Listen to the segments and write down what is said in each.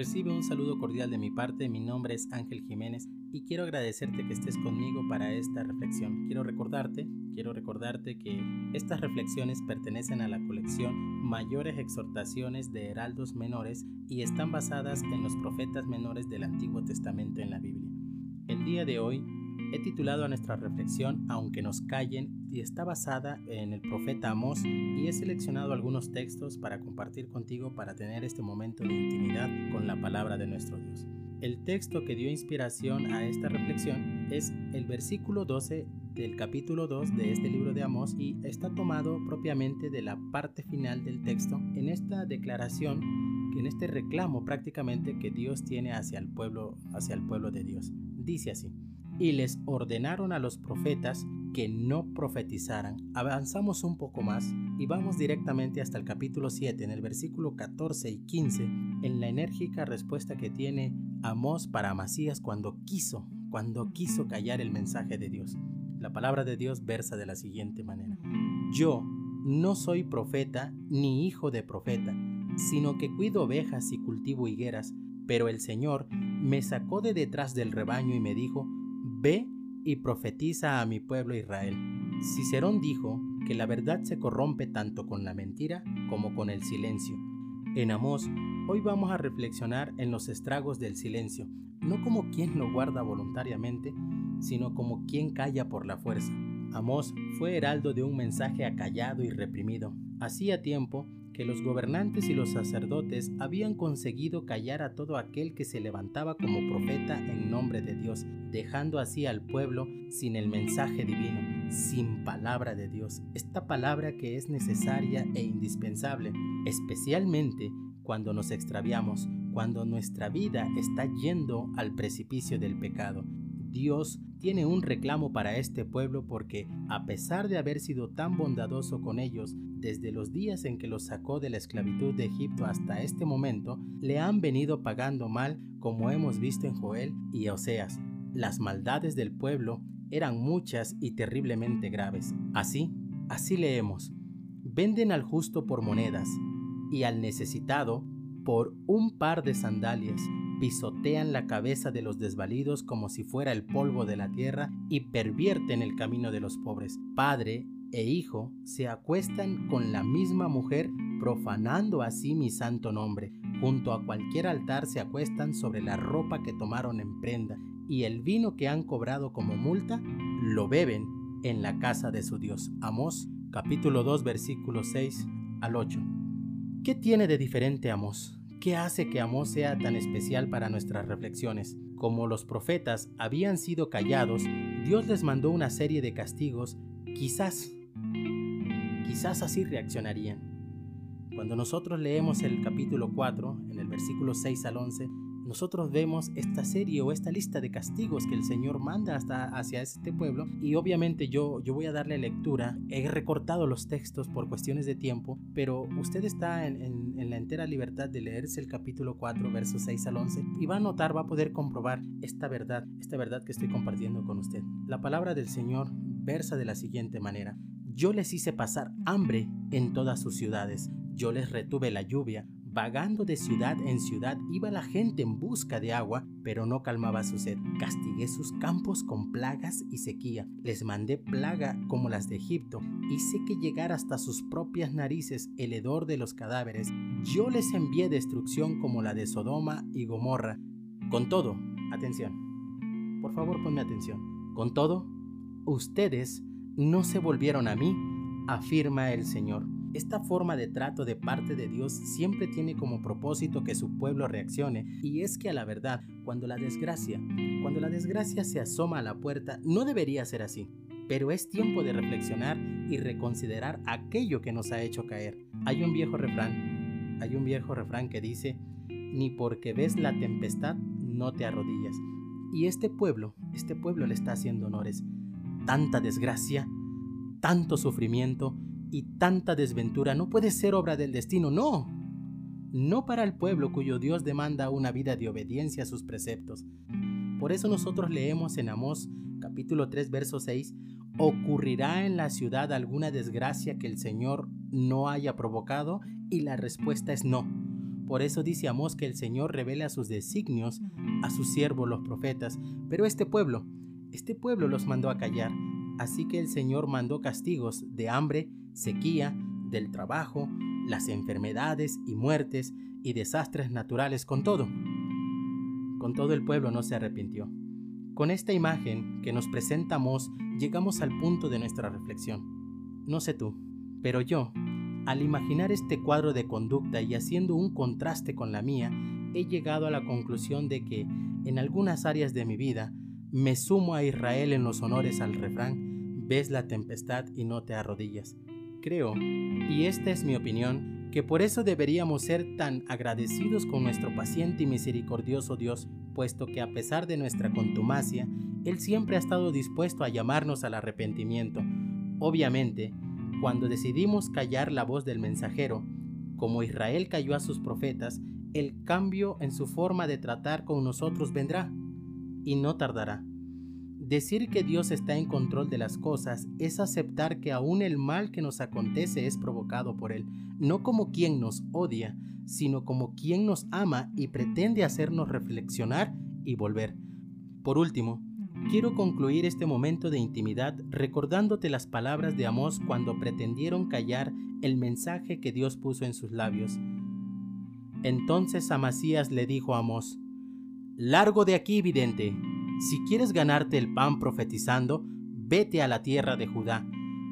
Recibe un saludo cordial de mi parte, mi nombre es Ángel Jiménez y quiero agradecerte que estés conmigo para esta reflexión. Quiero recordarte, quiero recordarte que estas reflexiones pertenecen a la colección Mayores Exhortaciones de Heraldos Menores y están basadas en los profetas menores del Antiguo Testamento en la Biblia. El día de hoy He titulado a nuestra reflexión Aunque nos callen y está basada en el profeta Amós y he seleccionado algunos textos para compartir contigo para tener este momento de intimidad con la palabra de nuestro Dios. El texto que dio inspiración a esta reflexión es el versículo 12 del capítulo 2 de este libro de Amós y está tomado propiamente de la parte final del texto en esta declaración en este reclamo prácticamente que Dios tiene hacia el pueblo hacia el pueblo de Dios. Dice así: y les ordenaron a los profetas que no profetizaran. Avanzamos un poco más y vamos directamente hasta el capítulo 7, en el versículo 14 y 15, en la enérgica respuesta que tiene Amós para Amasías cuando quiso, cuando quiso callar el mensaje de Dios. La palabra de Dios versa de la siguiente manera. Yo no soy profeta ni hijo de profeta, sino que cuido ovejas y cultivo higueras, pero el Señor me sacó de detrás del rebaño y me dijo, Ve y profetiza a mi pueblo Israel. Cicerón dijo que la verdad se corrompe tanto con la mentira como con el silencio. En Amós, hoy vamos a reflexionar en los estragos del silencio, no como quien lo guarda voluntariamente, sino como quien calla por la fuerza. Amós fue heraldo de un mensaje acallado y reprimido. Hacía tiempo que los gobernantes y los sacerdotes habían conseguido callar a todo aquel que se levantaba como profeta en nombre de Dios, dejando así al pueblo sin el mensaje divino, sin palabra de Dios, esta palabra que es necesaria e indispensable, especialmente cuando nos extraviamos, cuando nuestra vida está yendo al precipicio del pecado. Dios tiene un reclamo para este pueblo porque, a pesar de haber sido tan bondadoso con ellos desde los días en que los sacó de la esclavitud de Egipto hasta este momento, le han venido pagando mal como hemos visto en Joel y Oseas. Las maldades del pueblo eran muchas y terriblemente graves. Así, así leemos, venden al justo por monedas y al necesitado por un par de sandalias pisotean la cabeza de los desvalidos como si fuera el polvo de la tierra y pervierten el camino de los pobres. Padre e hijo se acuestan con la misma mujer, profanando así mi santo nombre. Junto a cualquier altar se acuestan sobre la ropa que tomaron en prenda, y el vino que han cobrado como multa lo beben en la casa de su Dios. Amós capítulo 2 versículo 6 al 8. ¿Qué tiene de diferente Amós? ¿Qué hace que Amós sea tan especial para nuestras reflexiones? Como los profetas habían sido callados, Dios les mandó una serie de castigos, quizás, quizás así reaccionarían. Cuando nosotros leemos el capítulo 4, en el versículo 6 al 11, nosotros vemos esta serie o esta lista de castigos que el Señor manda hasta hacia este pueblo y obviamente yo, yo voy a darle lectura. He recortado los textos por cuestiones de tiempo, pero usted está en, en la entera libertad de leerse el capítulo 4, versos 6 al 11 y va a notar, va a poder comprobar esta verdad, esta verdad que estoy compartiendo con usted. La palabra del Señor versa de la siguiente manera. Yo les hice pasar hambre en todas sus ciudades. Yo les retuve la lluvia Vagando de ciudad en ciudad iba la gente en busca de agua, pero no calmaba su sed. Castigué sus campos con plagas y sequía. Les mandé plaga como las de Egipto. Hice que llegara hasta sus propias narices el hedor de los cadáveres. Yo les envié destrucción como la de Sodoma y Gomorra. Con todo, atención. Por favor, ponme atención. Con todo, ustedes no se volvieron a mí, afirma el Señor. Esta forma de trato de parte de Dios siempre tiene como propósito que su pueblo reaccione y es que a la verdad, cuando la desgracia, cuando la desgracia se asoma a la puerta, no debería ser así. Pero es tiempo de reflexionar y reconsiderar aquello que nos ha hecho caer. Hay un viejo refrán, hay un viejo refrán que dice, ni porque ves la tempestad no te arrodillas. Y este pueblo, este pueblo le está haciendo honores. Tanta desgracia, tanto sufrimiento, y tanta desventura no puede ser obra del destino, no. No para el pueblo cuyo Dios demanda una vida de obediencia a sus preceptos. Por eso nosotros leemos en Amós capítulo 3 verso 6, ¿ocurrirá en la ciudad alguna desgracia que el Señor no haya provocado? Y la respuesta es no Por eso dice Amós que el Señor revela sus designios a sus siervos los profetas. Pero este pueblo, este pueblo los mandó a callar. Así que el Señor mandó castigos de hambre, sequía, del trabajo, las enfermedades y muertes y desastres naturales con todo. Con todo el pueblo no se arrepintió. Con esta imagen que nos presentamos llegamos al punto de nuestra reflexión. No sé tú, pero yo, al imaginar este cuadro de conducta y haciendo un contraste con la mía, he llegado a la conclusión de que en algunas áreas de mi vida me sumo a Israel en los honores al refrán, ves la tempestad y no te arrodillas. Creo, y esta es mi opinión, que por eso deberíamos ser tan agradecidos con nuestro paciente y misericordioso Dios, puesto que a pesar de nuestra contumacia, Él siempre ha estado dispuesto a llamarnos al arrepentimiento. Obviamente, cuando decidimos callar la voz del mensajero, como Israel cayó a sus profetas, el cambio en su forma de tratar con nosotros vendrá, y no tardará. Decir que Dios está en control de las cosas es aceptar que aún el mal que nos acontece es provocado por Él, no como quien nos odia, sino como quien nos ama y pretende hacernos reflexionar y volver. Por último, quiero concluir este momento de intimidad recordándote las palabras de Amós cuando pretendieron callar el mensaje que Dios puso en sus labios. Entonces Amasías le dijo a Amós, Largo de aquí, vidente, si quieres ganarte el pan profetizando, vete a la tierra de Judá.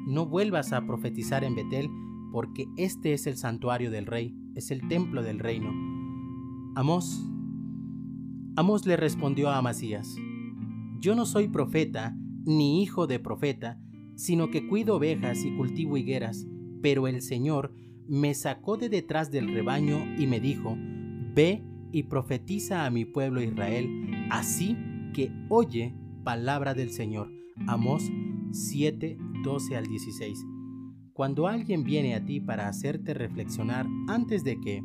No vuelvas a profetizar en Betel, porque este es el santuario del rey, es el templo del reino. Amós. Amós le respondió a Amasías, Yo no soy profeta, ni hijo de profeta, sino que cuido ovejas y cultivo higueras, pero el Señor me sacó de detrás del rebaño y me dijo, Ve y profetiza a mi pueblo Israel, así que oye palabra del Señor. Amós 7, 12 al 16. Cuando alguien viene a ti para hacerte reflexionar antes de que,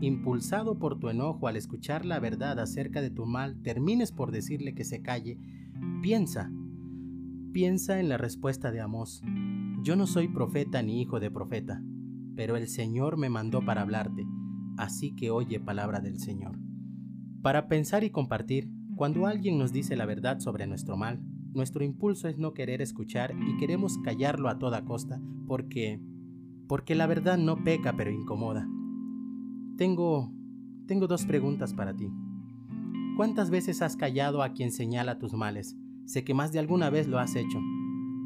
impulsado por tu enojo al escuchar la verdad acerca de tu mal, termines por decirle que se calle, piensa, piensa en la respuesta de Amós. Yo no soy profeta ni hijo de profeta, pero el Señor me mandó para hablarte, así que oye palabra del Señor. Para pensar y compartir, cuando alguien nos dice la verdad sobre nuestro mal, nuestro impulso es no querer escuchar y queremos callarlo a toda costa porque porque la verdad no peca pero incomoda. Tengo tengo dos preguntas para ti. ¿Cuántas veces has callado a quien señala tus males? Sé que más de alguna vez lo has hecho.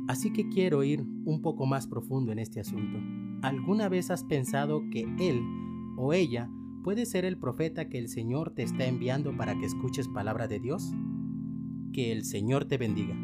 Así que quiero ir un poco más profundo en este asunto. ¿Alguna vez has pensado que él o ella ¿Puede ser el profeta que el Señor te está enviando para que escuches palabra de Dios? Que el Señor te bendiga.